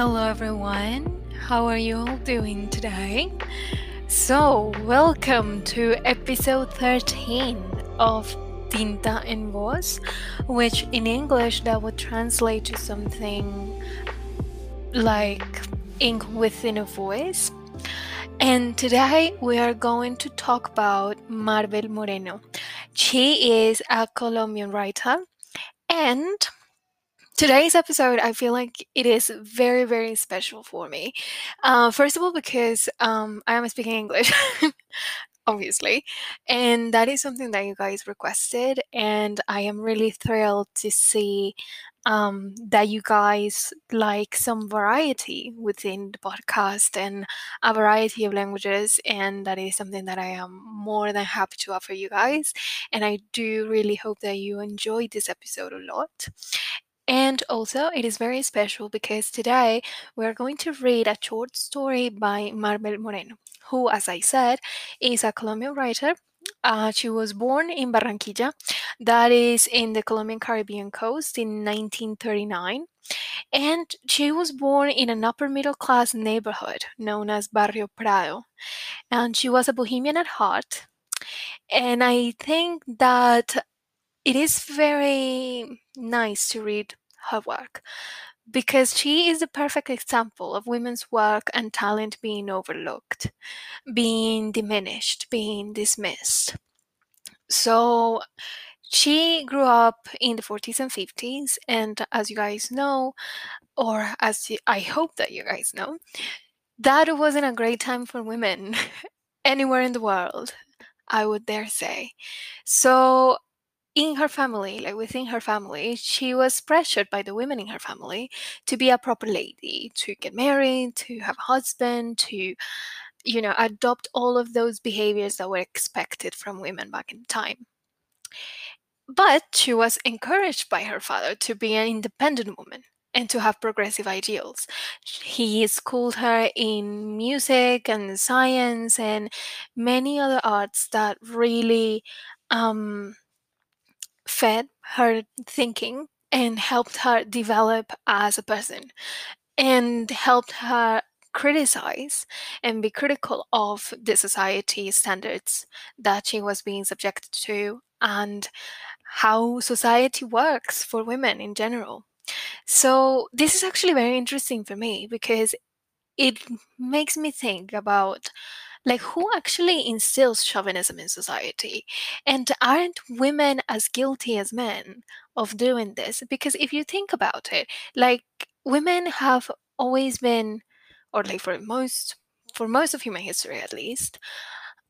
Hello, everyone. How are you all doing today? So, welcome to episode 13 of Tinta en Voz, which in English that would translate to something like ink within a voice. And today we are going to talk about Marvel Moreno. She is a Colombian writer and today's episode i feel like it is very very special for me. Uh, first of all because um, i am speaking english obviously and that is something that you guys requested and i am really thrilled to see um, that you guys like some variety within the podcast and a variety of languages and that is something that i am more than happy to offer you guys and i do really hope that you enjoyed this episode a lot and also, it is very special because today we are going to read a short story by Marvel Moreno, who, as I said, is a Colombian writer. Uh, she was born in Barranquilla, that is in the Colombian Caribbean coast, in 1939. And she was born in an upper middle class neighborhood known as Barrio Prado. And she was a bohemian at heart. And I think that it is very nice to read her work because she is the perfect example of women's work and talent being overlooked, being diminished, being dismissed. So she grew up in the 40s and 50s, and as you guys know, or as I hope that you guys know, that wasn't a great time for women anywhere in the world, I would dare say. So in her family, like within her family, she was pressured by the women in her family to be a proper lady, to get married, to have a husband, to, you know, adopt all of those behaviors that were expected from women back in time. But she was encouraged by her father to be an independent woman and to have progressive ideals. He schooled her in music and science and many other arts that really um, fed her thinking and helped her develop as a person and helped her criticize and be critical of the society standards that she was being subjected to and how society works for women in general. So, this is actually very interesting for me because it makes me think about like who actually instills chauvinism in society? And aren't women as guilty as men of doing this? Because if you think about it like women have always been or like for most for most of human history at least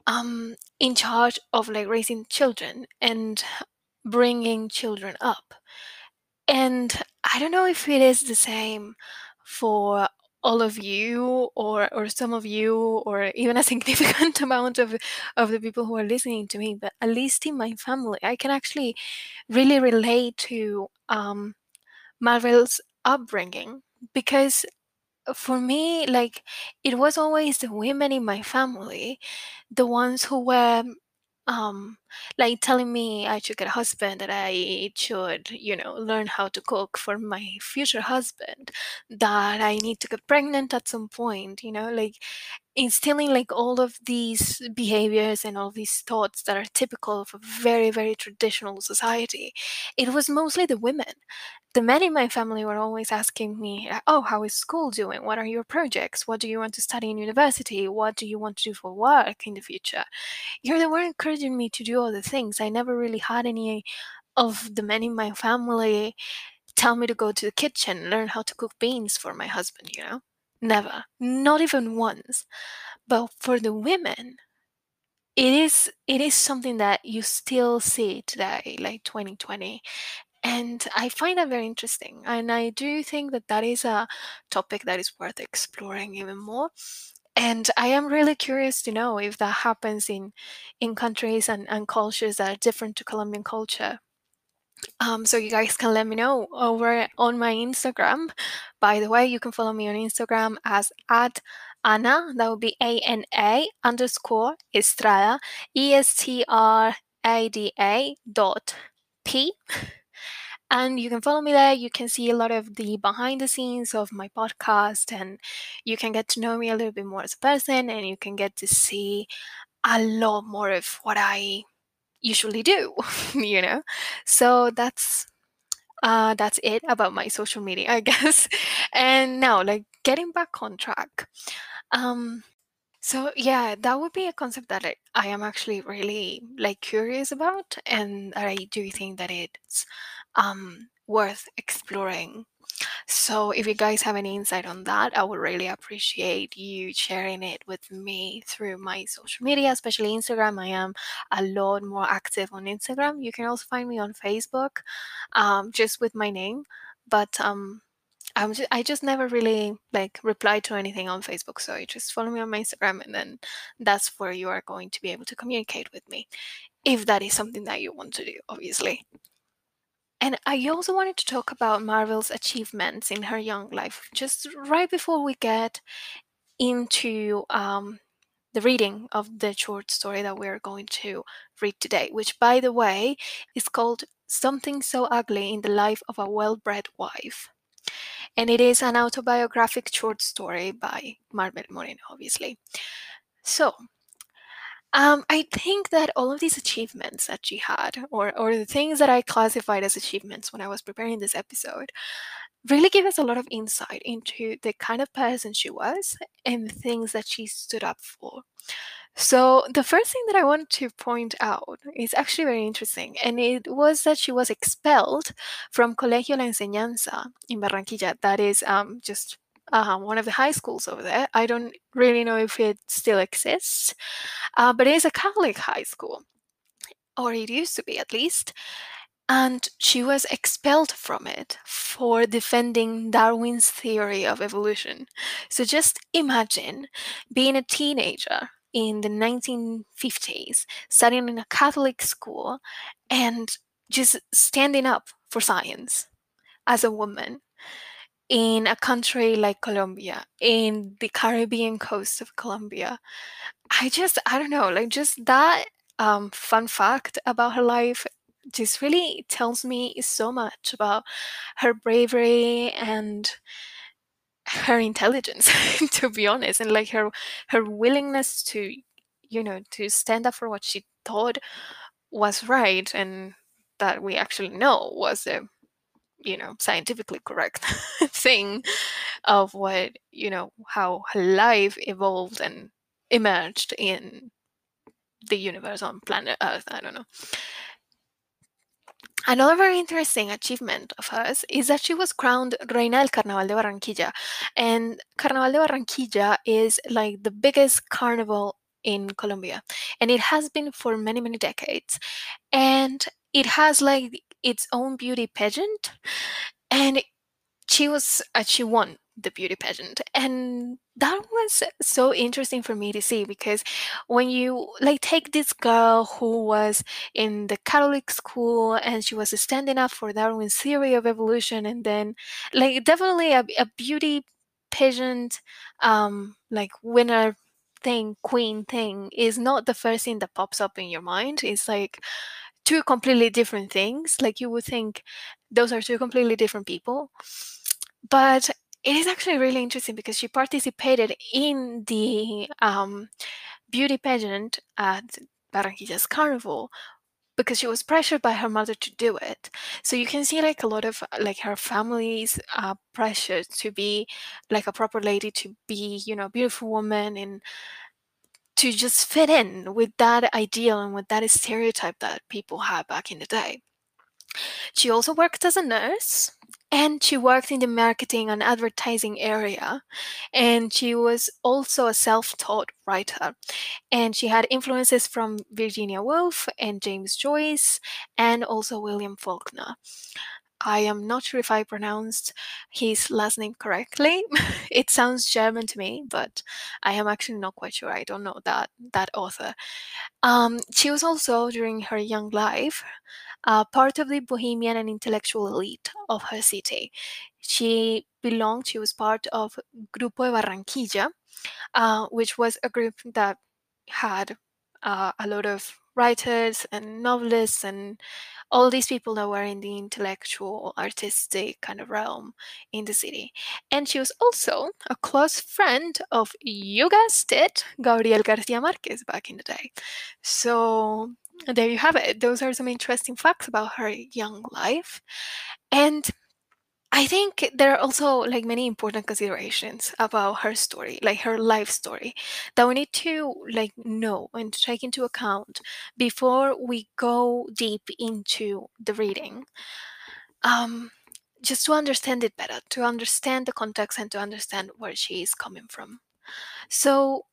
um in charge of like raising children and bringing children up. And i don't know if it is the same for all of you or or some of you or even a significant amount of of the people who are listening to me but at least in my family i can actually really relate to um Marvel's upbringing because for me like it was always the women in my family the ones who were um like telling me I should get a husband that I should you know learn how to cook for my future husband that I need to get pregnant at some point you know like instilling like all of these behaviors and all these thoughts that are typical of a very very traditional society it was mostly the women. The men in my family were always asking me oh how is school doing? What are your projects? What do you want to study in university? What do you want to do for work in the future? You know they were encouraging me to do the things i never really had any of the men in my family tell me to go to the kitchen learn how to cook beans for my husband you know Never. Not even once. But for the women, it is it is something that you still see today, like 2020. And I find that very interesting. And I do think that that is a topic that is worth exploring even more. And I am really curious to know if that happens in in countries and, and cultures that are different to Colombian culture. Um, so you guys can let me know over on my Instagram. By the way, you can follow me on Instagram as at Ana, that would be A N A underscore Estrada, E S T R A D A dot P. And you can follow me there. You can see a lot of the behind the scenes of my podcast, and you can get to know me a little bit more as a person, and you can get to see a lot more of what I usually do, you know? So that's uh, that's it about my social media, I guess. And now, like getting back on track. Um, so yeah, that would be a concept that I, I am actually really like curious about, and I do think that it's um, worth exploring. So if you guys have any insight on that, I would really appreciate you sharing it with me through my social media, especially Instagram. I am a lot more active on Instagram. You can also find me on Facebook, um, just with my name. But um, I'm just, I just never really like reply to anything on Facebook. So you just follow me on my Instagram, and then that's where you are going to be able to communicate with me, if that is something that you want to do, obviously. And I also wanted to talk about Marvel's achievements in her young life, just right before we get into um, the reading of the short story that we're going to read today, which, by the way, is called Something So Ugly in the Life of a Well Bred Wife. And it is an autobiographic short story by Marvel Moreno, obviously. So, um, I think that all of these achievements that she had, or or the things that I classified as achievements when I was preparing this episode, really give us a lot of insight into the kind of person she was and the things that she stood up for. So, the first thing that I want to point out is actually very interesting, and it was that she was expelled from Colegio La Enseñanza in Barranquilla. That is um, just uh, one of the high schools over there. I don't really know if it still exists, uh, but it is a Catholic high school, or it used to be at least. And she was expelled from it for defending Darwin's theory of evolution. So just imagine being a teenager in the 1950s, studying in a Catholic school, and just standing up for science as a woman in a country like Colombia, in the Caribbean coast of Colombia. I just, I don't know, like just that um, fun fact about her life just really tells me so much about her bravery and her intelligence to be honest and like her her willingness to you know to stand up for what she thought was right and that we actually know was a you know scientifically correct thing of what you know how life evolved and emerged in the universe on planet earth i don't know Another very interesting achievement of hers is that she was crowned Reina del Carnaval de Barranquilla. And Carnaval de Barranquilla is like the biggest carnival in Colombia. And it has been for many, many decades. And it has like its own beauty pageant. And she was, uh, she won the beauty pageant and that was so interesting for me to see because when you like take this girl who was in the catholic school and she was standing up for darwin's theory of evolution and then like definitely a, a beauty pageant um like winner thing queen thing is not the first thing that pops up in your mind it's like two completely different things like you would think those are two completely different people but it is actually really interesting because she participated in the um, beauty pageant at Barranquilla's Carnival because she was pressured by her mother to do it. So you can see like a lot of like her family's uh, pressure to be like a proper lady, to be you know a beautiful woman, and to just fit in with that ideal and with that stereotype that people had back in the day. She also worked as a nurse and she worked in the marketing and advertising area and she was also a self-taught writer and she had influences from virginia woolf and james joyce and also william faulkner I am not sure if I pronounced his last name correctly. it sounds German to me, but I am actually not quite sure. I don't know that that author. Um, she was also during her young life uh, part of the bohemian and intellectual elite of her city. She belonged, she was part of Grupo de Barranquilla, uh, which was a group that had uh, a lot of writers and novelists and all these people that were in the intellectual, artistic kind of realm in the city. And she was also a close friend of, you guessed it, Gabriel Garcia Marquez back in the day. So there you have it. Those are some interesting facts about her young life. And I think there are also like many important considerations about her story, like her life story, that we need to like know and take into account before we go deep into the reading. Um, just to understand it better, to understand the context and to understand where she is coming from. So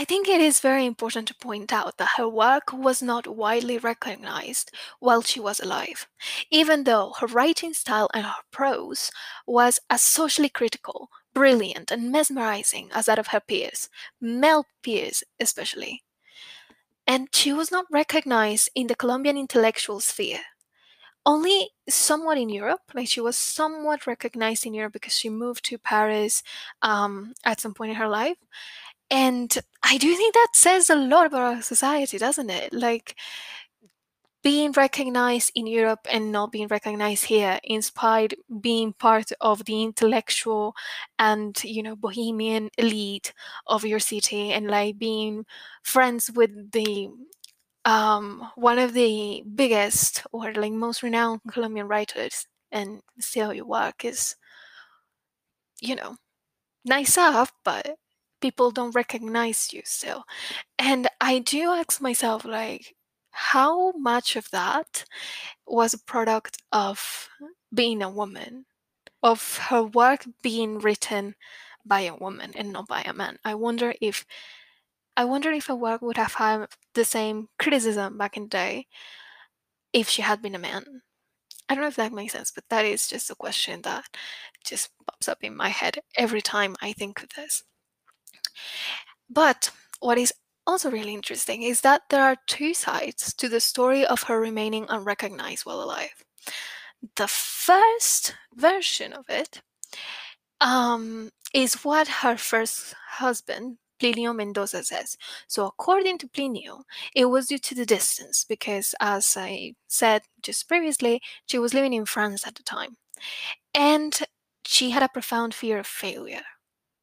I think it is very important to point out that her work was not widely recognized while she was alive, even though her writing style and her prose was as socially critical, brilliant, and mesmerizing as that of her peers, male peers especially. And she was not recognized in the Colombian intellectual sphere. Only somewhat in Europe, like she was somewhat recognized in Europe because she moved to Paris um, at some point in her life and I do think that says a lot about our society, doesn't it? Like being recognized in Europe and not being recognized here, inspired being part of the intellectual and you know bohemian elite of your city, and like being friends with the um, one of the biggest or like most renowned Colombian writers, and still your work is, you know, nice up, but people don't recognize you still. And I do ask myself, like, how much of that was a product of being a woman, of her work being written by a woman and not by a man? I wonder if I wonder if her work would have had the same criticism back in the day if she had been a man. I don't know if that makes sense, but that is just a question that just pops up in my head every time I think of this. But what is also really interesting is that there are two sides to the story of her remaining unrecognized while alive. The first version of it um, is what her first husband, Plinio Mendoza, says. So, according to Plinio, it was due to the distance, because as I said just previously, she was living in France at the time. And she had a profound fear of failure.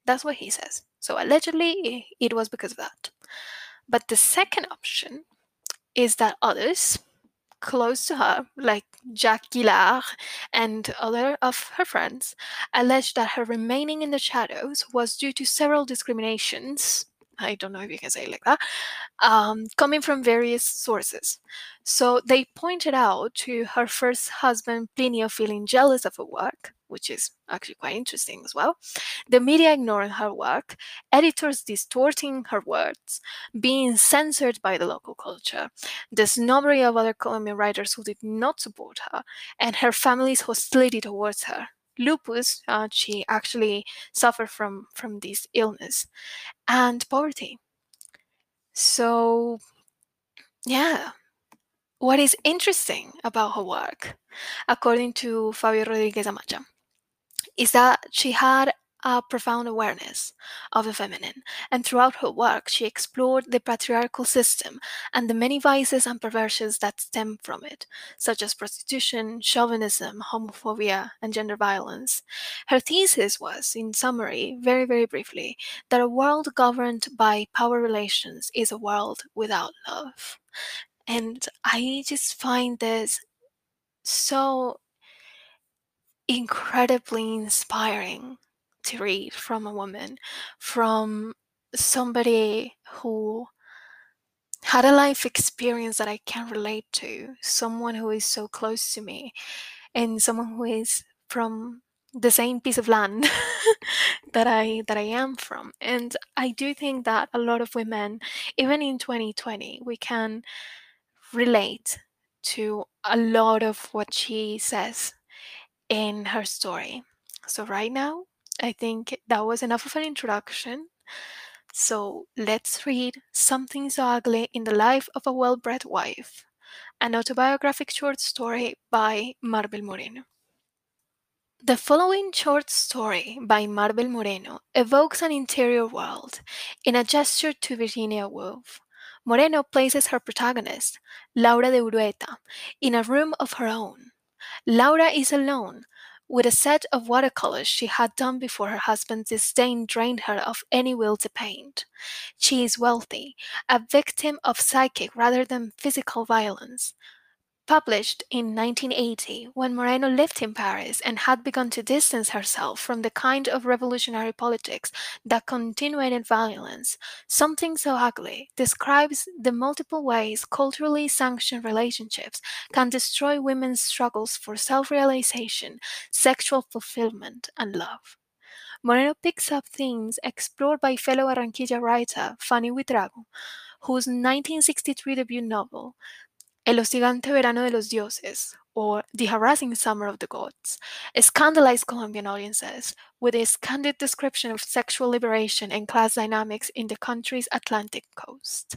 That's what he says. So allegedly, it was because of that. But the second option is that others close to her, like Jacques Gilard and other of her friends, alleged that her remaining in the shadows was due to several discriminations. I don't know if you can say it like that, um, coming from various sources. So they pointed out to her first husband, Plinio, feeling jealous of her work, which is actually quite interesting as well. The media ignoring her work, editors distorting her words, being censored by the local culture, the snobbery of other Colombian writers who did not support her, and her family's hostility towards her. Lupus, uh, she actually suffered from from this illness, and poverty. So, yeah, what is interesting about her work, according to Fabio Rodriguez Amaya, is that she had a profound awareness of the feminine, and throughout her work, she explored the patriarchal system and the many vices and perversions that stem from it, such as prostitution, chauvinism, homophobia, and gender violence. Her thesis was, in summary, very, very briefly, that a world governed by power relations is a world without love. And I just find this so incredibly inspiring to read from a woman, from somebody who had a life experience that I can relate to, someone who is so close to me, and someone who is from the same piece of land that I that I am from. And I do think that a lot of women, even in 2020, we can relate to a lot of what she says in her story. So right now, I think that was enough of an introduction. So let's read Something So Ugly in the Life of a Well Bred Wife, an autobiographic short story by Marvel Moreno. The following short story by Marvel Moreno evokes an interior world in a gesture to Virginia Woolf, Moreno places her protagonist, Laura de Urueta, in a room of her own. Laura is alone, with a set of watercolors she had done before her husband's disdain drained her of any will to paint. She is wealthy, a victim of psychic rather than physical violence. Published in 1980, when Moreno lived in Paris and had begun to distance herself from the kind of revolutionary politics that continued violence, Something So Ugly describes the multiple ways culturally sanctioned relationships can destroy women's struggles for self realization, sexual fulfillment, and love. Moreno picks up themes explored by fellow Barranquilla writer Fanny Buitrago, whose 1963 debut novel, El hostigante verano de los dioses, or The Harassing Summer of the Gods, scandalized Colombian audiences with its candid description of sexual liberation and class dynamics in the country's Atlantic coast.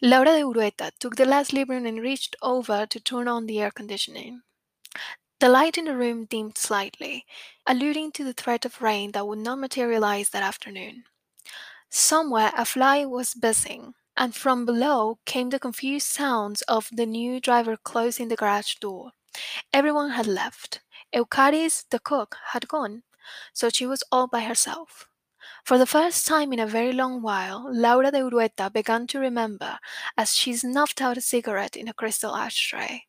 Laura de Urueta took the last Librium and reached over to turn on the air conditioning. The light in the room dimmed slightly, alluding to the threat of rain that would not materialize that afternoon. Somewhere a fly was buzzing, and from below came the confused sounds of the new driver closing the garage door. Everyone had left. Eucharis, the cook, had gone, so she was all by herself. For the first time in a very long while, Laura de Urueta began to remember as she snuffed out a cigarette in a crystal ashtray.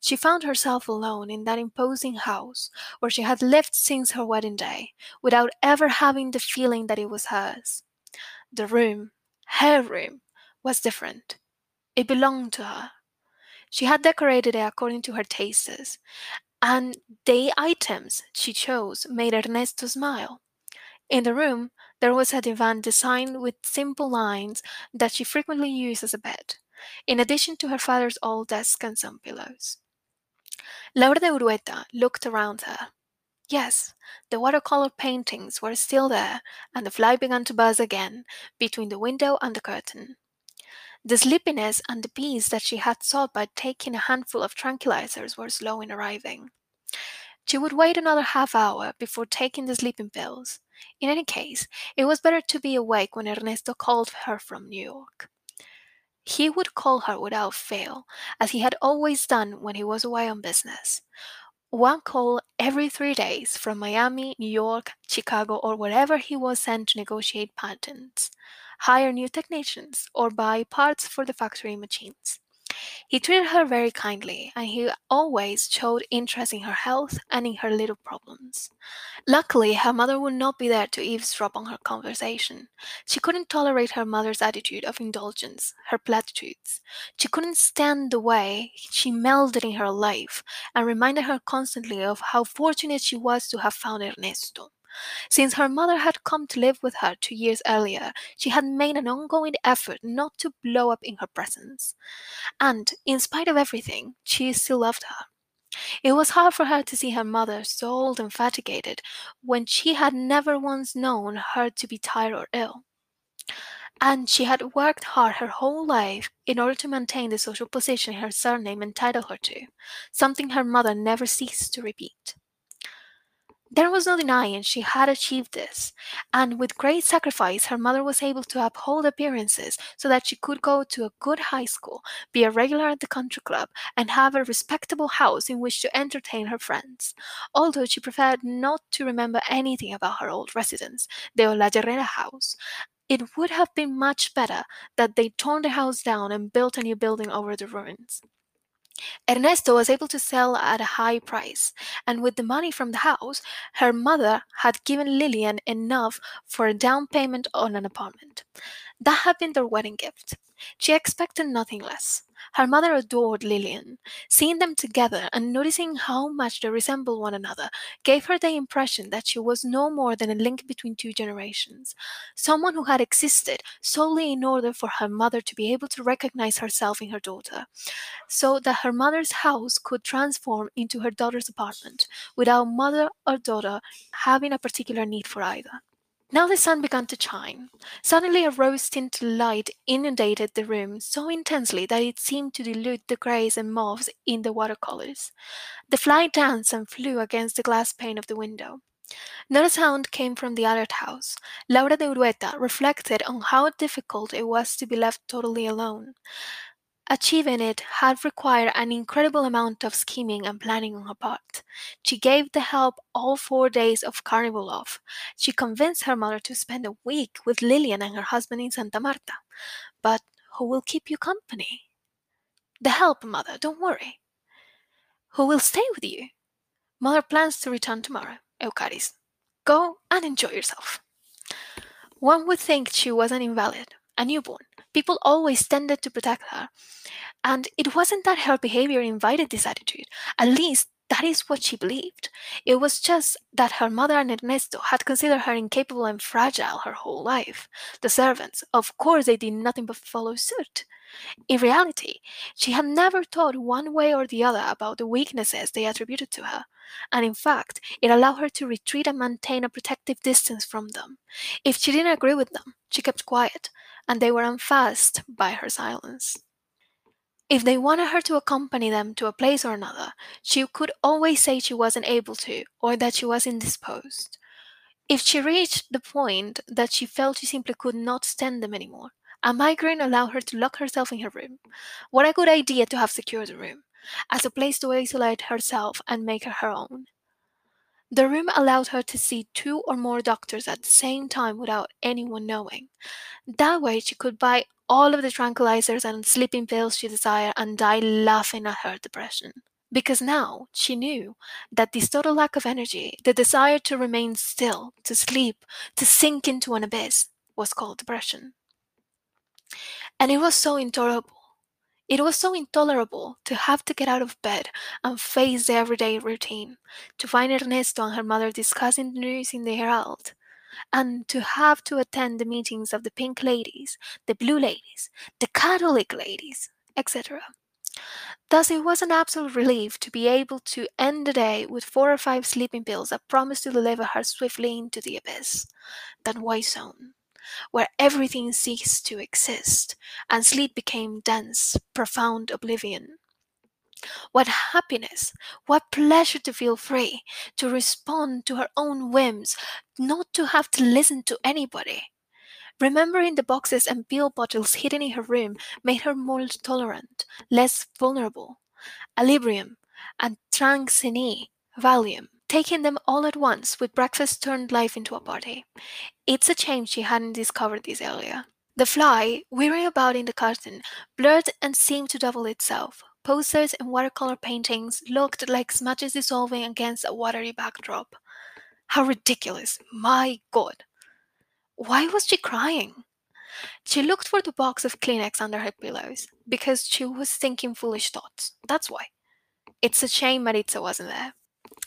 She found herself alone in that imposing house where she had lived since her wedding day, without ever having the feeling that it was hers. The room, her room, was different. It belonged to her. She had decorated it according to her tastes, and the items she chose made Ernesto smile. In the room, there was a divan designed with simple lines that she frequently used as a bed, in addition to her father's old desk and some pillows. Laura de Urueta looked around her. Yes, the watercolor paintings were still there, and the fly began to buzz again between the window and the curtain. The sleepiness and the peace that she had sought by taking a handful of tranquilizers were slow in arriving. She would wait another half hour before taking the sleeping pills. In any case, it was better to be awake when Ernesto called her from New York. He would call her without fail, as he had always done when he was away on business. One call every three days from Miami, New York, Chicago, or wherever he was sent to negotiate patents hire new technicians, or buy parts for the factory machines. He treated her very kindly, and he always showed interest in her health and in her little problems. Luckily, her mother would not be there to eavesdrop on her conversation. She couldn't tolerate her mother's attitude of indulgence, her platitudes. She couldn't stand the way she melded in her life and reminded her constantly of how fortunate she was to have found Ernesto. Since her mother had come to live with her two years earlier, she had made an ongoing effort not to blow up in her presence. And, in spite of everything, she still loved her. It was hard for her to see her mother so old and fatigued when she had never once known her to be tired or ill. And she had worked hard her whole life in order to maintain the social position her surname entitled her to, something her mother never ceased to repeat. There was no denying she had achieved this, and with great sacrifice her mother was able to uphold appearances so that she could go to a good high school, be a regular at the country club, and have a respectable house in which to entertain her friends. Although she preferred not to remember anything about her old residence, the Olajarrera house, it would have been much better that they torn the house down and built a new building over the ruins. Ernesto was able to sell at a high price, and with the money from the house, her mother had given Lillian enough for a down payment on an apartment. That had been their wedding gift. She expected nothing less. Her mother adored Lillian. Seeing them together and noticing how much they resembled one another gave her the impression that she was no more than a link between two generations, someone who had existed solely in order for her mother to be able to recognize herself in her daughter, so that her mother's house could transform into her daughter's apartment without mother or daughter having a particular need for either. Now the sun began to shine. Suddenly a rose tinted light inundated the room so intensely that it seemed to dilute the greys and mauves in the watercolors. The fly danced and flew against the glass pane of the window. Not a sound came from the other house. Laura de Urueta reflected on how difficult it was to be left totally alone. Achieving it had required an incredible amount of scheming and planning on her part. She gave the help all four days of carnival off. She convinced her mother to spend a week with Lillian and her husband in Santa Marta. But who will keep you company? The help, mother, don't worry. Who will stay with you? Mother plans to return tomorrow, Eucharis. Go and enjoy yourself. One would think she was an invalid, a newborn. People always tended to protect her. And it wasn't that her behavior invited this attitude. At least that is what she believed. It was just that her mother and Ernesto had considered her incapable and fragile her whole life. The servants, of course, they did nothing but follow suit. In reality, she had never thought one way or the other about the weaknesses they attributed to her, and in fact, it allowed her to retreat and maintain a protective distance from them. If she didn't agree with them, she kept quiet, and they were unfazed by her silence. If they wanted her to accompany them to a place or another, she could always say she wasn't able to or that she was indisposed. If she reached the point that she felt she simply could not stand them anymore, a migraine allowed her to lock herself in her room. What a good idea to have secured the room, as a place to isolate herself and make her her own. The room allowed her to see two or more doctors at the same time without anyone knowing. That way, she could buy all of the tranquilizers and sleeping pills she desired and die laughing at her depression. Because now she knew that this total lack of energy, the desire to remain still, to sleep, to sink into an abyss, was called depression. And it was so intolerable. It was so intolerable to have to get out of bed and face the everyday routine, to find Ernesto and her mother discussing the news in the Herald, and to have to attend the meetings of the pink ladies, the blue ladies, the Catholic ladies, etc. Thus, it was an absolute relief to be able to end the day with four or five sleeping pills that promised to deliver her swiftly into the abyss, that white zone, where everything ceased to exist, and sleep became dense, profound oblivion. What happiness, what pleasure to feel free, to respond to her own whims, not to have to listen to anybody. Remembering the boxes and pill bottles hidden in her room made her more tolerant, less vulnerable. Alibrium and Tranxene, Valium, taking them all at once with breakfast turned life into a party. It's a shame she hadn't discovered this earlier. The fly, whirring about in the curtain, blurred and seemed to double itself. Posters and watercolor paintings looked like smudges dissolving against a watery backdrop. How ridiculous! My God! Why was she crying? She looked for the box of Kleenex under her pillows because she was thinking foolish thoughts. That's why. It's a shame Maritza wasn't there.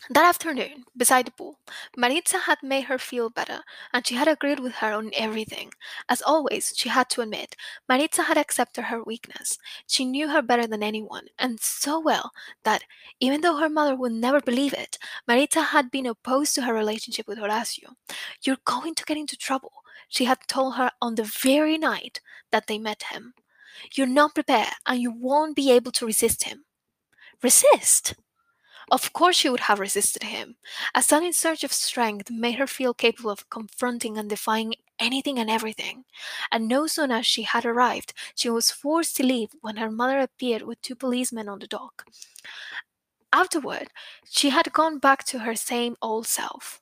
That afternoon, beside the pool, Maritza had made her feel better, and she had agreed with her on everything. As always, she had to admit, Maritza had accepted her weakness. She knew her better than anyone, and so well that, even though her mother would never believe it, Maritza had been opposed to her relationship with Horacio. You're going to get into trouble, she had told her on the very night that they met him. You're not prepared, and you won't be able to resist him. Resist? Of course, she would have resisted him. A sudden surge of strength made her feel capable of confronting and defying anything and everything. And no sooner as she had arrived, she was forced to leave when her mother appeared with two policemen on the dock. Afterward, she had gone back to her same old self.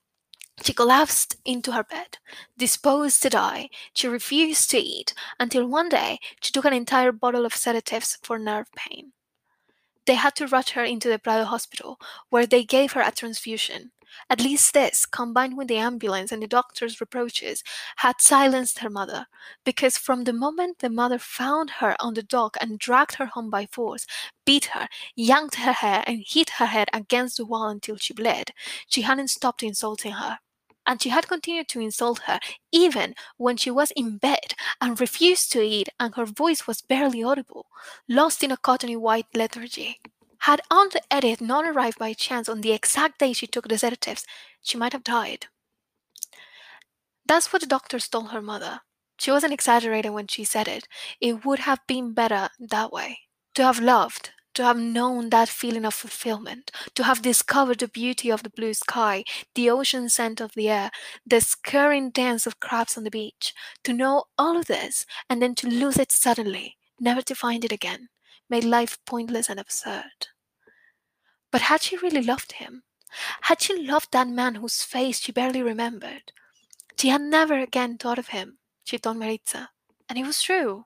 She collapsed into her bed, disposed to die. She refused to eat until one day she took an entire bottle of sedatives for nerve pain. They had to rush her into the Prado hospital, where they gave her a transfusion. At least this, combined with the ambulance and the doctor's reproaches, had silenced her mother, because from the moment the mother found her on the dock and dragged her home by force, beat her, yanked her hair, and hit her head against the wall until she bled, she hadn't stopped insulting her and she had continued to insult her even when she was in bed and refused to eat and her voice was barely audible, lost in a cottony white lethargy. Had Aunt Edith not arrived by chance on the exact day she took the sedatives, she might have died. That's what the doctors told her mother. She wasn't exaggerating when she said it. It would have been better that way. To have loved, to have known that feeling of fulfillment, to have discovered the beauty of the blue sky, the ocean scent of the air, the scurrying dance of crabs on the beach, to know all of this and then to lose it suddenly, never to find it again, made life pointless and absurd. But had she really loved him? Had she loved that man whose face she barely remembered? She had never again thought of him, she told Maritza, and it was true.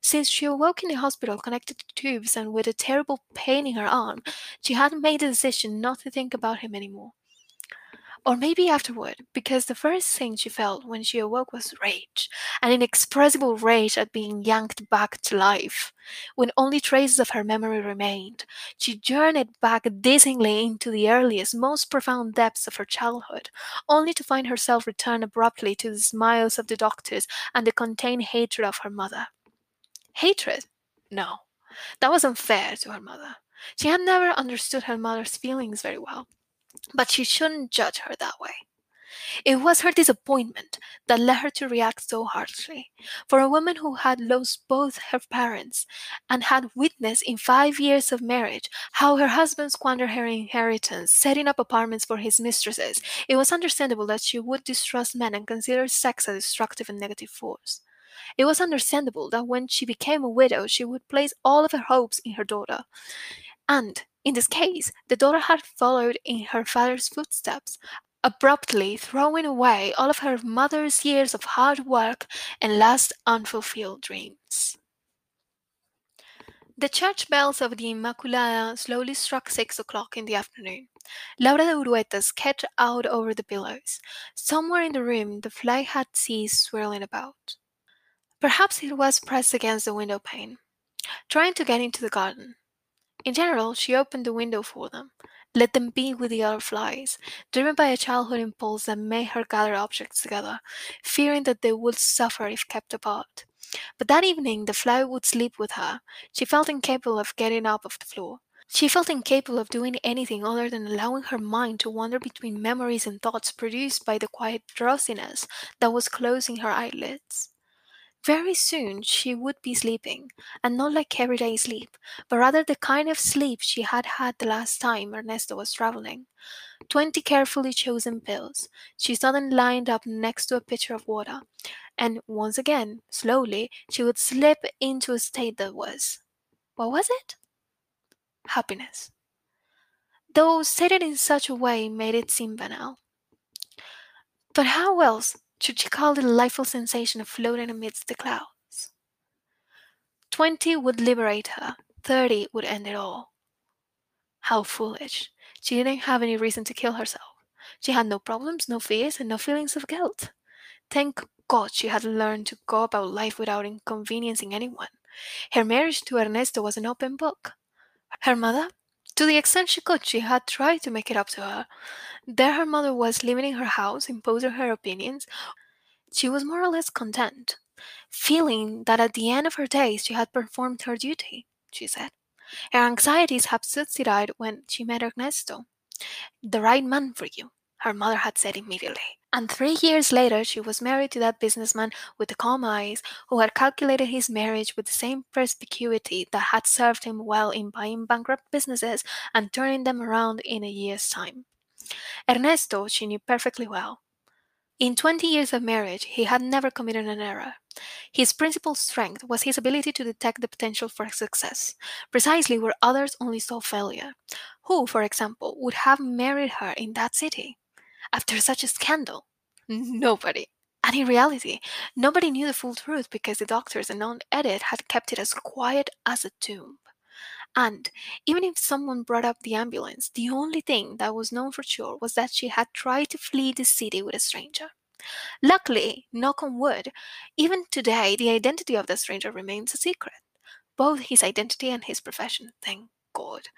Since she awoke in the hospital connected to tubes and with a terrible pain in her arm, she had made the decision not to think about him anymore. Or maybe afterward, because the first thing she felt when she awoke was rage, an inexpressible rage at being yanked back to life. When only traces of her memory remained, she journeyed back dizzyingly into the earliest, most profound depths of her childhood, only to find herself return abruptly to the smiles of the doctors and the contained hatred of her mother. Hatred? No, that was unfair to her mother. She had never understood her mother's feelings very well, but she shouldn't judge her that way. It was her disappointment that led her to react so harshly. For a woman who had lost both her parents and had witnessed in five years of marriage how her husband squandered her inheritance, setting up apartments for his mistresses, it was understandable that she would distrust men and consider sex a destructive and negative force. It was understandable that when she became a widow, she would place all of her hopes in her daughter. And in this case, the daughter had followed in her father's footsteps, abruptly throwing away all of her mother's years of hard work and last unfulfilled dreams. The church bells of the Immaculada slowly struck six o'clock in the afternoon. Laura de Urueta sketched out over the pillows. Somewhere in the room the fly had ceased swirling about. Perhaps it was pressed against the window pane, trying to get into the garden. In general, she opened the window for them, let them be with the other flies, driven by a childhood impulse that made her gather objects together, fearing that they would suffer if kept apart. But that evening the fly would sleep with her. She felt incapable of getting up off the floor. She felt incapable of doing anything other than allowing her mind to wander between memories and thoughts produced by the quiet drowsiness that was closing her eyelids. Very soon she would be sleeping, and not like everyday sleep, but rather the kind of sleep she had had the last time Ernesto was traveling. Twenty carefully chosen pills. She them lined up next to a pitcher of water, and once again, slowly, she would slip into a state that was. What was it? Happiness. Though stated in such a way made it seem banal. But how else should she call the delightful sensation of floating amidst the clouds? Twenty would liberate her, thirty would end it all. How foolish. She didn't have any reason to kill herself. She had no problems, no fears, and no feelings of guilt. Thank God she had learned to go about life without inconveniencing anyone. Her marriage to Ernesto was an open book. Her mother, to the extent she could, she had tried to make it up to her. There her mother was living in her house, imposing her opinions. She was more or less content, feeling that at the end of her days she had performed her duty, she said. Her anxieties had subsided when she met Ernesto. The right man for you, her mother had said immediately. And three years later, she was married to that businessman with the calm eyes who had calculated his marriage with the same perspicuity that had served him well in buying bankrupt businesses and turning them around in a year's time. Ernesto, she knew perfectly well. In twenty years of marriage, he had never committed an error. His principal strength was his ability to detect the potential for success, precisely where others only saw failure. Who, for example, would have married her in that city? After such a scandal? Nobody. And in reality, nobody knew the full truth because the doctors and Aunt Edith had kept it as quiet as a tomb. And even if someone brought up the ambulance, the only thing that was known for sure was that she had tried to flee the city with a stranger. Luckily, knock on wood, even today the identity of the stranger remains a secret. Both his identity and his profession, thank God.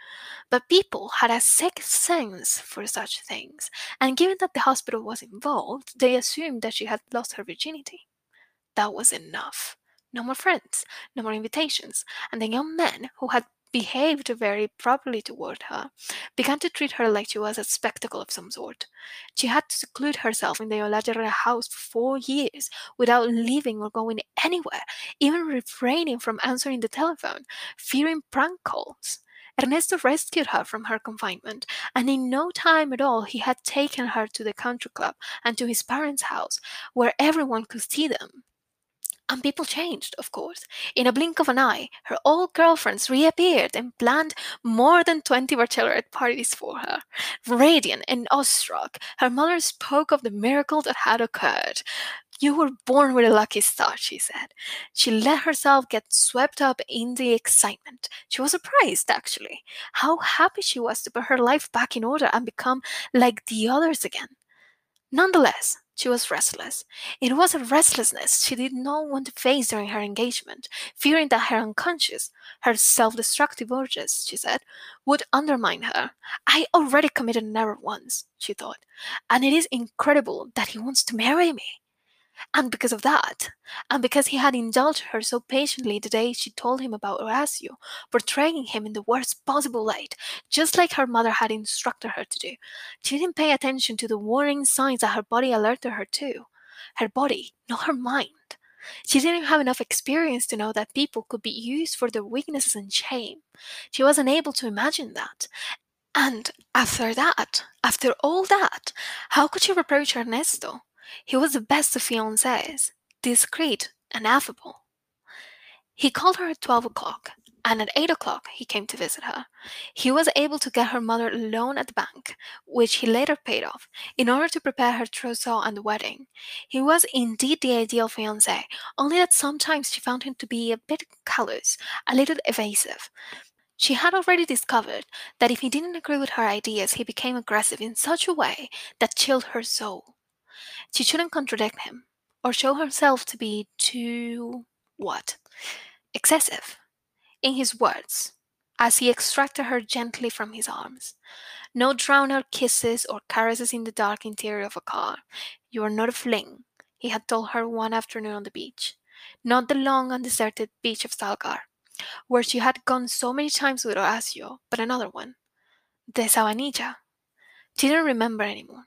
But people had a sixth sense for such things, and given that the hospital was involved, they assumed that she had lost her virginity. That was enough. No more friends, no more invitations, and the young men who had behaved very properly toward her, began to treat her like she was a spectacle of some sort. She had to seclude herself in the Olajarre house for four years without leaving or going anywhere, even refraining from answering the telephone, fearing prank calls. Ernesto rescued her from her confinement, and in no time at all he had taken her to the country club and to his parents' house, where everyone could see them. And people changed, of course. In a blink of an eye, her old girlfriends reappeared and planned more than 20 bachelorette parties for her. Radiant and awestruck, her mother spoke of the miracle that had occurred. You were born with a lucky star, she said. She let herself get swept up in the excitement. She was surprised, actually, how happy she was to put her life back in order and become like the others again. Nonetheless, she was restless. It was a restlessness she did not want to face during her engagement, fearing that her unconscious, her self destructive urges, she said, would undermine her. I already committed an error once, she thought, and it is incredible that he wants to marry me. And because of that, and because he had indulged her so patiently the day she told him about Horacio, portraying him in the worst possible light, just like her mother had instructed her to do, she didn't pay attention to the warning signs that her body alerted her to. Her body, not her mind. She didn't have enough experience to know that people could be used for their weaknesses and shame. She wasn't able to imagine that. And after that, after all that, how could she reproach Ernesto? He was the best of fiancés, discreet and affable. He called her at 12 o'clock, and at 8 o'clock he came to visit her. He was able to get her mother a loan at the bank, which he later paid off, in order to prepare her trousseau and the wedding. He was indeed the ideal fiancé, only that sometimes she found him to be a bit callous, a little evasive. She had already discovered that if he didn't agree with her ideas, he became aggressive in such a way that chilled her soul. She shouldn't contradict him or show herself to be too what? Excessive. In his words, as he extracted her gently from his arms. No drowned out kisses or caresses in the dark interior of a car. You are not a fling, he had told her one afternoon on the beach. Not the long and deserted beach of Salgar, where she had gone so many times with Horacio, but another one. The Sabanilla. She didn't remember anymore.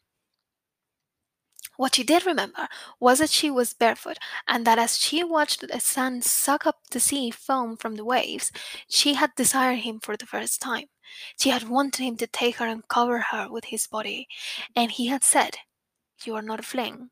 What she did remember was that she was barefoot, and that as she watched the sun suck up the sea foam from the waves, she had desired him for the first time. She had wanted him to take her and cover her with his body, and he had said, You are not a fling.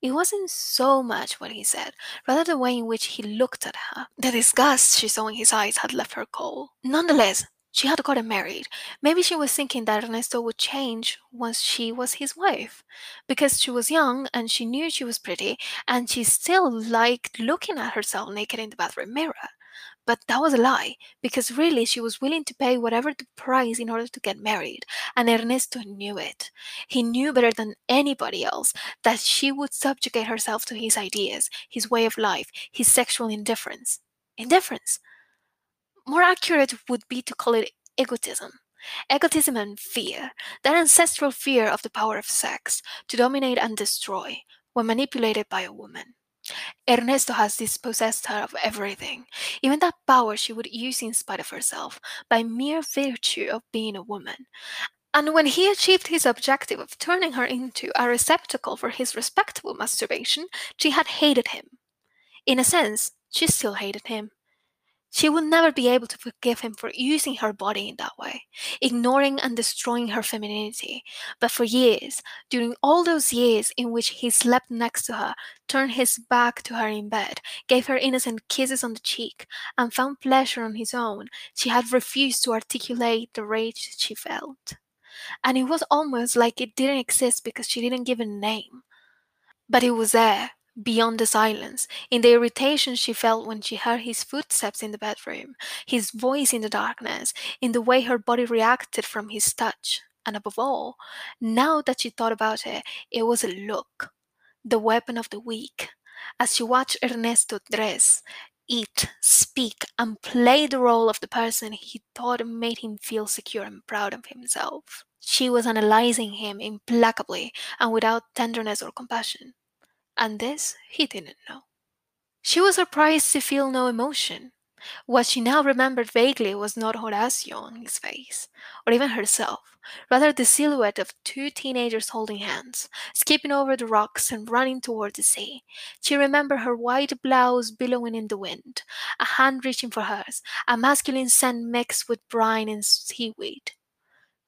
It wasn't so much what he said, rather the way in which he looked at her. The disgust she saw in his eyes had left her cold. Nonetheless, she had gotten married. Maybe she was thinking that Ernesto would change once she was his wife. Because she was young and she knew she was pretty, and she still liked looking at herself naked in the bathroom mirror. But that was a lie, because really she was willing to pay whatever the price in order to get married, and Ernesto knew it. He knew better than anybody else that she would subjugate herself to his ideas, his way of life, his sexual indifference. Indifference? More accurate would be to call it egotism. Egotism and fear, that ancestral fear of the power of sex to dominate and destroy when manipulated by a woman. Ernesto has dispossessed her of everything, even that power she would use in spite of herself, by mere virtue of being a woman. And when he achieved his objective of turning her into a receptacle for his respectable masturbation, she had hated him. In a sense, she still hated him. She would never be able to forgive him for using her body in that way, ignoring and destroying her femininity. But for years, during all those years in which he slept next to her, turned his back to her in bed, gave her innocent kisses on the cheek, and found pleasure on his own, she had refused to articulate the rage she felt. And it was almost like it didn't exist because she didn't give a name. But it was there, beyond the silence, in the irritation she felt when she heard his footsteps in the bedroom, his voice in the darkness, in the way her body reacted from his touch, and above all, now that she thought about it, it was a look, the weapon of the weak. As she watched Ernesto dress, eat, speak, and play the role of the person he thought made him feel secure and proud of himself. She was analyzing him implacably and without tenderness or compassion and this he didn't know. She was surprised to feel no emotion. What she now remembered vaguely was not Horacio on his face, or even herself, rather the silhouette of two teenagers holding hands, skipping over the rocks and running toward the sea. She remembered her white blouse billowing in the wind, a hand reaching for hers, a masculine scent mixed with brine and seaweed.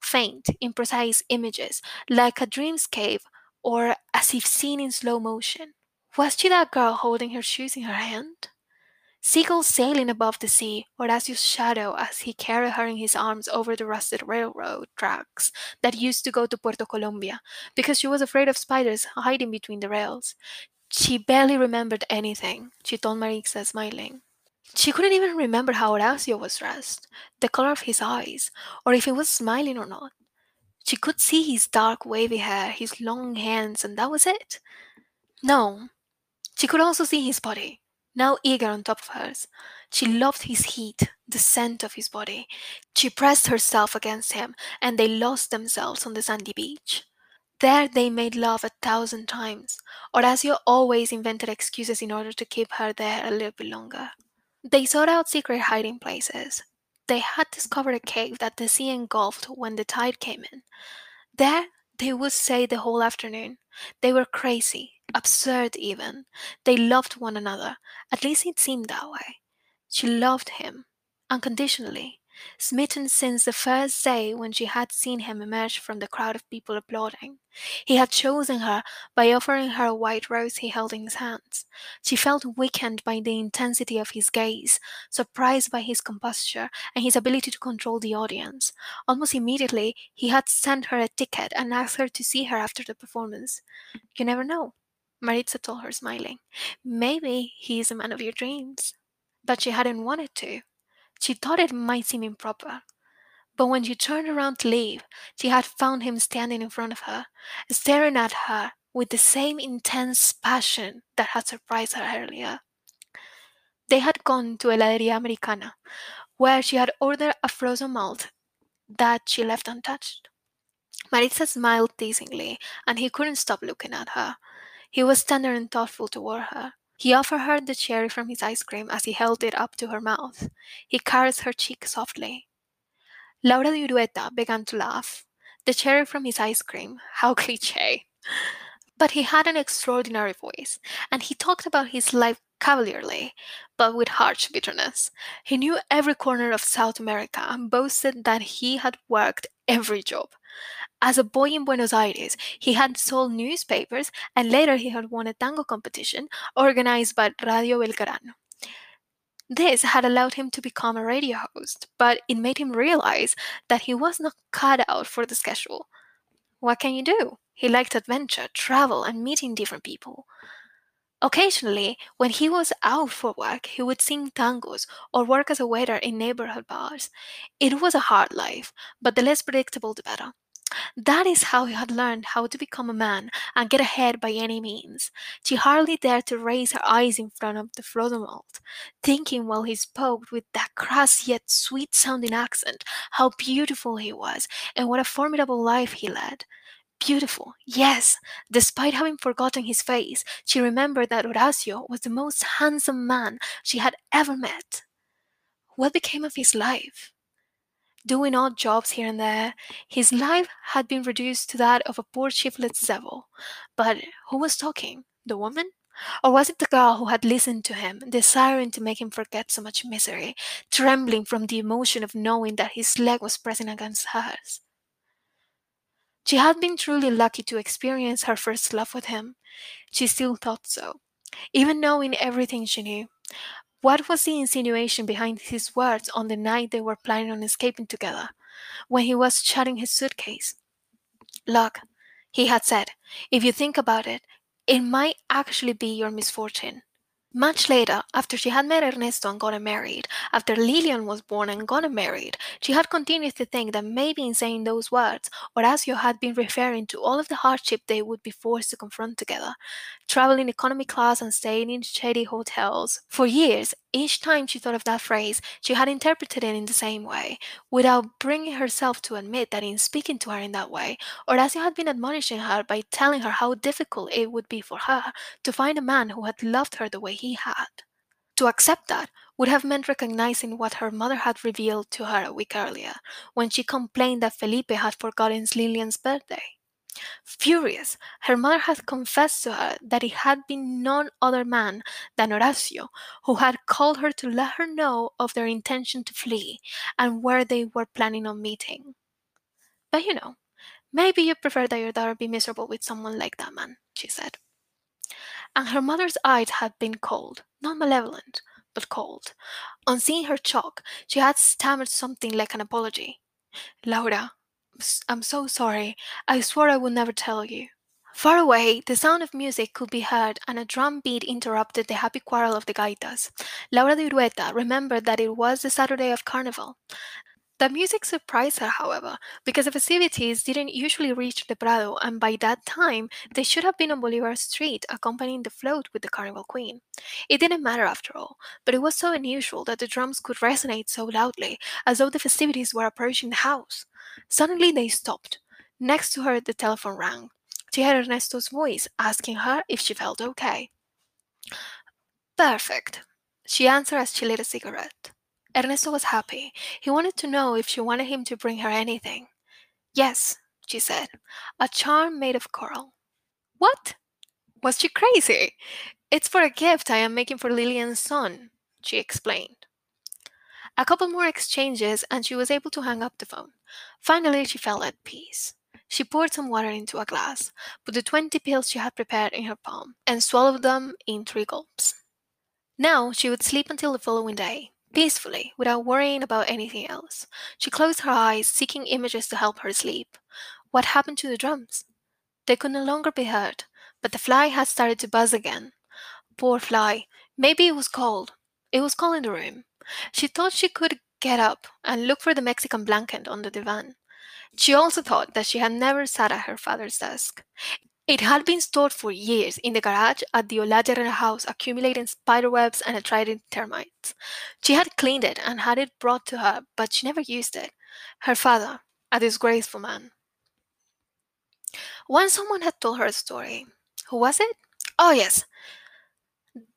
Faint, imprecise images, like a dreamscape or as if seen in slow motion. Was she that girl holding her shoes in her hand? Seagulls sailing above the sea, or Horacio's shadow as he carried her in his arms over the rusted railroad tracks that used to go to Puerto Colombia, because she was afraid of spiders hiding between the rails. She barely remembered anything, she told Maritza, smiling. She couldn't even remember how Horacio was dressed, the color of his eyes, or if he was smiling or not. She could see his dark wavy hair, his long hands, and that was it. No. She could also see his body, now eager on top of hers. She loved his heat, the scent of his body. She pressed herself against him, and they lost themselves on the sandy beach. There they made love a thousand times. Horacio always invented excuses in order to keep her there a little bit longer. They sought out secret hiding places. They had discovered a cave that the sea engulfed when the tide came in. There they would stay the whole afternoon. They were crazy, absurd even. They loved one another, at least it seemed that way. She loved him, unconditionally, smitten since the first day when she had seen him emerge from the crowd of people applauding. He had chosen her by offering her a white rose he held in his hands. She felt weakened by the intensity of his gaze, surprised by his composure and his ability to control the audience. Almost immediately, he had sent her a ticket and asked her to see her after the performance. You never know, Maritza told her, smiling. Maybe he is a man of your dreams. But she hadn't wanted to. She thought it might seem improper. But when she turned around to leave, she had found him standing in front of her, staring at her with the same intense passion that had surprised her earlier. They had gone to Heladeria Americana, where she had ordered a frozen malt that she left untouched. Maritza smiled teasingly, and he couldn't stop looking at her. He was tender and thoughtful toward her. He offered her the cherry from his ice cream as he held it up to her mouth. He caressed her cheek softly. Laura de Urueta began to laugh. The cherry from his ice cream, how cliche. But he had an extraordinary voice, and he talked about his life cavalierly, but with harsh bitterness. He knew every corner of South America and boasted that he had worked every job. As a boy in Buenos Aires, he had sold newspapers and later he had won a tango competition organized by Radio Belgrano. This had allowed him to become a radio host, but it made him realize that he was not cut out for the schedule. What can you do? He liked adventure, travel, and meeting different people. Occasionally, when he was out for work, he would sing tangos or work as a waiter in neighborhood bars. It was a hard life, but the less predictable the better. That is how he had learned how to become a man and get ahead by any means. She hardly dared to raise her eyes in front of the frozen malt, thinking while he spoke with that crass yet sweet sounding accent how beautiful he was and what a formidable life he led. Beautiful, yes. Despite having forgotten his face, she remembered that Horacio was the most handsome man she had ever met. What became of his life? Doing odd jobs here and there, his life had been reduced to that of a poor shiftless devil. But who was talking? The woman? Or was it the girl who had listened to him, desiring to make him forget so much misery, trembling from the emotion of knowing that his leg was pressing against hers? She had been truly lucky to experience her first love with him. She still thought so, even knowing everything she knew. What was the insinuation behind his words on the night they were planning on escaping together, when he was shutting his suitcase? Look, he had said, if you think about it, it might actually be your misfortune. Much later, after she had met Ernesto and gotten married, after Lilian was born and gotten married, she had continued to think that maybe in saying those words, Horacio had been referring to all of the hardship they would be forced to confront together, traveling economy class and staying in shady hotels. For years, each time she thought of that phrase, she had interpreted it in the same way, without bringing herself to admit that in speaking to her in that way, Horacio had been admonishing her by telling her how difficult it would be for her to find a man who had loved her the way he had. To accept that would have meant recognizing what her mother had revealed to her a week earlier when she complained that Felipe had forgotten Lilian's birthday. Furious, her mother had confessed to her that it had been none other man than Horacio who had called her to let her know of their intention to flee and where they were planning on meeting. But you know, maybe you prefer that your daughter be miserable with someone like that man, she said. And her mother's eyes had been cold, not malevolent, but cold. On seeing her choke, she had stammered something like an apology. Laura, I'm so sorry. I swore I would never tell you. Far away, the sound of music could be heard, and a drum beat interrupted the happy quarrel of the gaitas. Laura de Urueta remembered that it was the Saturday of Carnival. The music surprised her, however, because the festivities didn't usually reach the Prado, and by that time they should have been on Bolivar Street accompanying the float with the Carnival Queen. It didn't matter after all, but it was so unusual that the drums could resonate so loudly, as though the festivities were approaching the house. Suddenly they stopped. Next to her, the telephone rang. She heard Ernesto's voice asking her if she felt okay. Perfect, she answered as she lit a cigarette. Ernesto was happy. He wanted to know if she wanted him to bring her anything. Yes, she said, a charm made of coral. What? Was she crazy? It's for a gift I am making for Lilian's son, she explained. A couple more exchanges, and she was able to hang up the phone. Finally, she felt at peace. She poured some water into a glass, put the twenty pills she had prepared in her palm, and swallowed them in three gulps. Now she would sleep until the following day, peacefully, without worrying about anything else. She closed her eyes, seeking images to help her sleep. What happened to the drums? They could no longer be heard, but the fly had started to buzz again. Poor fly. Maybe it was cold. It was cold in the room. She thought she could get up and look for the Mexican blanket on the divan. She also thought that she had never sat at her father's desk. It had been stored for years in the garage at the Olajarena house, accumulating spiderwebs and attrited termites. She had cleaned it and had it brought to her, but she never used it. Her father, a disgraceful man. Once someone had told her a story. Who was it? Oh, yes,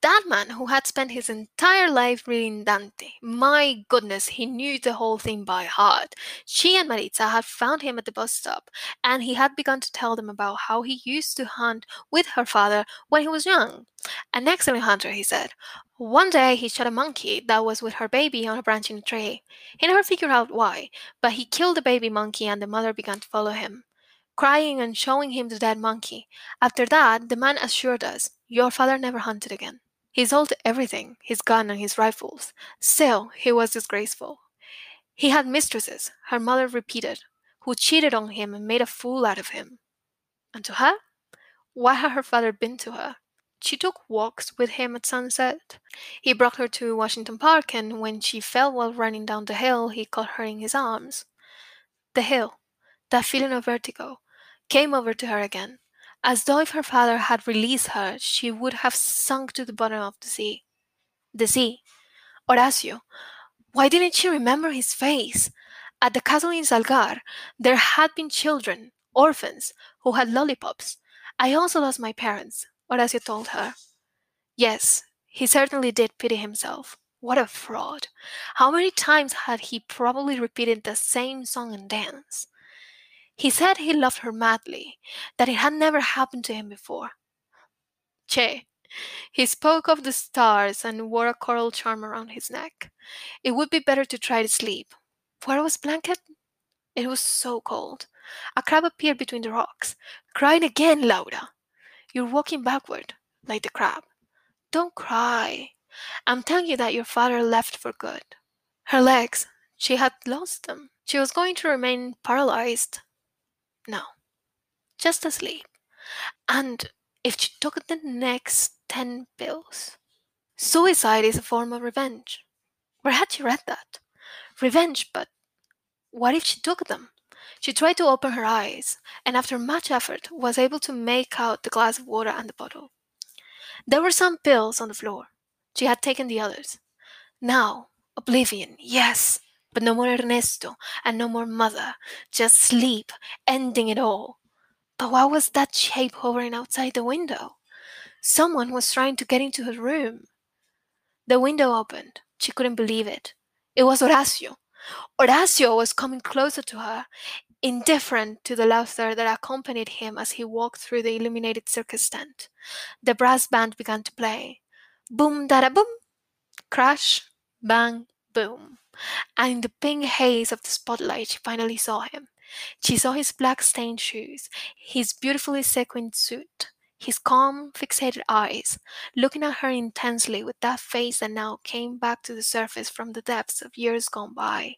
that man who had spent his entire life reading Dante, my goodness, he knew the whole thing by heart. She and Maritza had found him at the bus stop, and he had begun to tell them about how he used to hunt with her father when he was young. An excellent hunter, he said. One day he shot a monkey that was with her baby on a branch in a tree. He never figured out why, but he killed the baby monkey and the mother began to follow him crying and showing him the dead monkey. After that, the man assured us, Your father never hunted again. He sold everything, his gun and his rifles. Still, he was disgraceful. He had mistresses, her mother repeated, who cheated on him and made a fool out of him. And to her? What had her father been to her? She took walks with him at sunset. He brought her to Washington Park, and when she fell while running down the hill, he caught her in his arms. The hill, that feeling of vertigo, came over to her again. As though if her father had released her, she would have sunk to the bottom of the sea. The sea. Horacio. Why didn't she remember his face? At the castle in Salgar, there had been children, orphans, who had lollipops. I also lost my parents, Horacio told her. Yes, he certainly did pity himself. What a fraud! How many times had he probably repeated the same song and dance? He said he loved her madly, that it had never happened to him before. Che. He spoke of the stars and wore a coral charm around his neck. It would be better to try to sleep. Where was blanket? It was so cold. A crab appeared between the rocks. Crying again, Laura. You're walking backward, like the crab. Don't cry. I'm telling you that your father left for good. Her legs, she had lost them. She was going to remain paralyzed no, just asleep. And if she took the next 10 pills, suicide is a form of revenge. Where had she read that? Revenge, but what if she took them? She tried to open her eyes, and after much effort was able to make out the glass of water and the bottle. There were some pills on the floor. She had taken the others. Now, oblivion, yes, but no more Ernesto and no more mother. Just sleep, ending it all. But what was that shape hovering outside the window? Someone was trying to get into her room. The window opened. She couldn't believe it. It was Horacio. Horacio was coming closer to her, indifferent to the laughter that accompanied him as he walked through the illuminated circus tent. The brass band began to play. Boom, da da boom! Crash, bang, boom. And in the pink haze of the spotlight, she finally saw him. She saw his black stained shoes, his beautifully sequined suit, his calm, fixated eyes, looking at her intensely with that face that now came back to the surface from the depths of years gone by,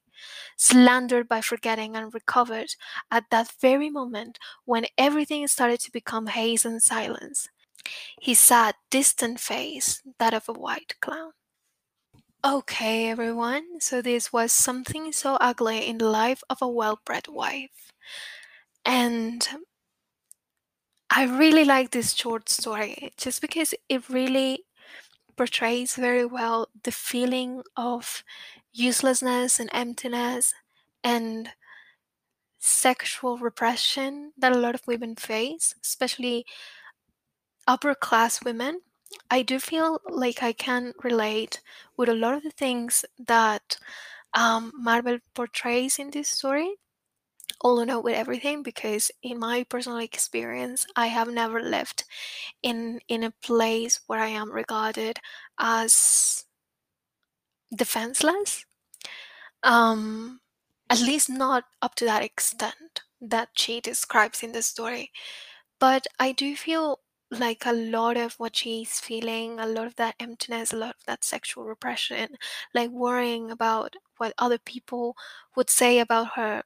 slandered by forgetting and recovered at that very moment when everything started to become haze and silence. His sad, distant face, that of a white clown. Okay, everyone, so this was something so ugly in the life of a well bred wife. And I really like this short story just because it really portrays very well the feeling of uselessness and emptiness and sexual repression that a lot of women face, especially upper class women I do feel like I can relate with a lot of the things that um, Marvel portrays in this story. Although not with everything, because in my personal experience, I have never lived in in a place where I am regarded as defenseless. Um, at least not up to that extent that she describes in the story. But I do feel like a lot of what she's feeling, a lot of that emptiness, a lot of that sexual repression, like worrying about what other people would say about her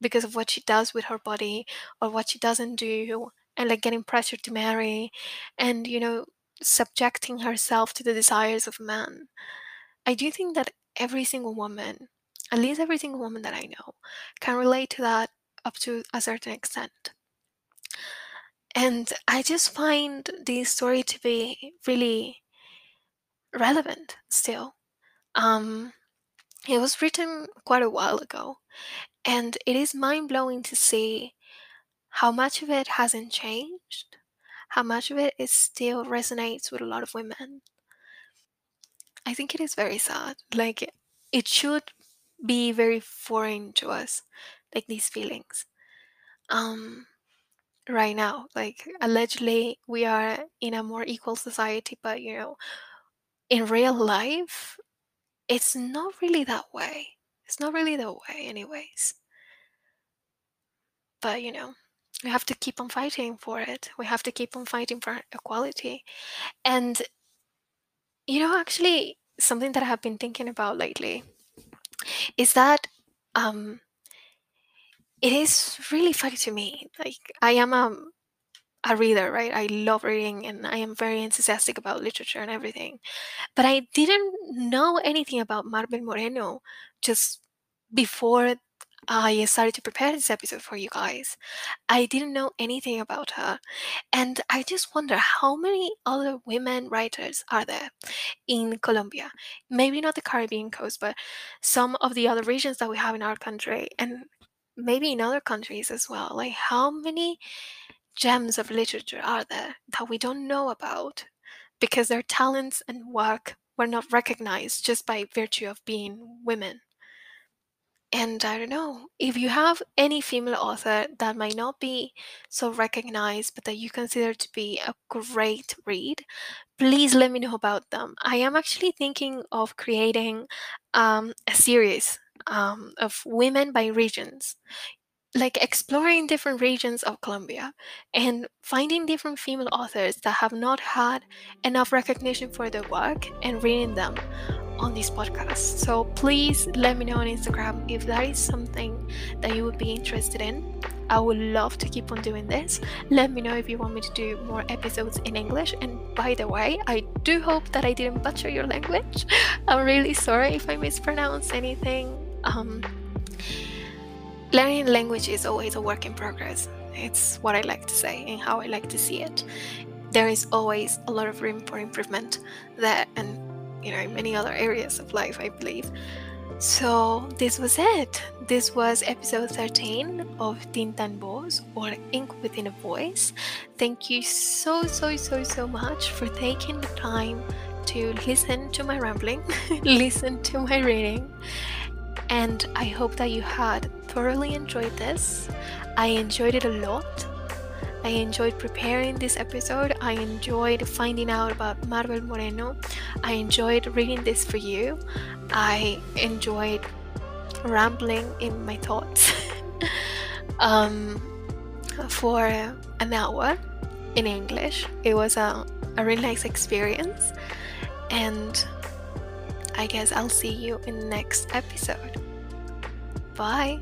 because of what she does with her body or what she doesn't do, and like getting pressured to marry and, you know, subjecting herself to the desires of men. I do think that every single woman, at least every single woman that I know, can relate to that up to a certain extent. And I just find this story to be really relevant still. Um, it was written quite a while ago, and it is mind blowing to see how much of it hasn't changed, how much of it is still resonates with a lot of women. I think it is very sad. Like, it should be very foreign to us, like these feelings. Um, right now. Like allegedly we are in a more equal society, but you know, in real life, it's not really that way. It's not really the way, anyways. But you know, we have to keep on fighting for it. We have to keep on fighting for equality. And you know, actually, something that I have been thinking about lately is that um, it is really funny to me. Like I am a a reader, right? I love reading and I am very enthusiastic about literature and everything. But I didn't know anything about Marvel Moreno just before I started to prepare this episode for you guys. I didn't know anything about her. And I just wonder how many other women writers are there in Colombia? Maybe not the Caribbean coast, but some of the other regions that we have in our country. And maybe in other countries as well. Like, how many gems of literature are there that we don't know about because their talents and work were not recognized just by virtue of being women? And I don't know if you have any female author that might not be so recognized, but that you consider to be a great read, please let me know about them. I am actually thinking of creating um, a series um, of women by regions like exploring different regions of Colombia and finding different female authors that have not had enough recognition for their work and reading them on this podcast. So please let me know on Instagram if that is something that you would be interested in. I would love to keep on doing this. Let me know if you want me to do more episodes in English. And by the way, I do hope that I didn't butcher your language. I'm really sorry if I mispronounced anything. Um, learning language is always a work in progress. It's what I like to say and how I like to see it. There is always a lot of room for improvement there and you know in many other areas of life, I believe. So this was it. This was episode 13 of Tinta en Voz or Ink Within a Voice. Thank you so so so so much for taking the time to listen to my rambling, listen to my reading, and I hope that you had thoroughly enjoyed this. I enjoyed it a lot. I enjoyed preparing this episode. I enjoyed finding out about Marvel Moreno. I enjoyed reading this for you. I enjoyed rambling in my thoughts um, for an hour in English. It was a, a really nice experience, and I guess I'll see you in the next episode. Bye.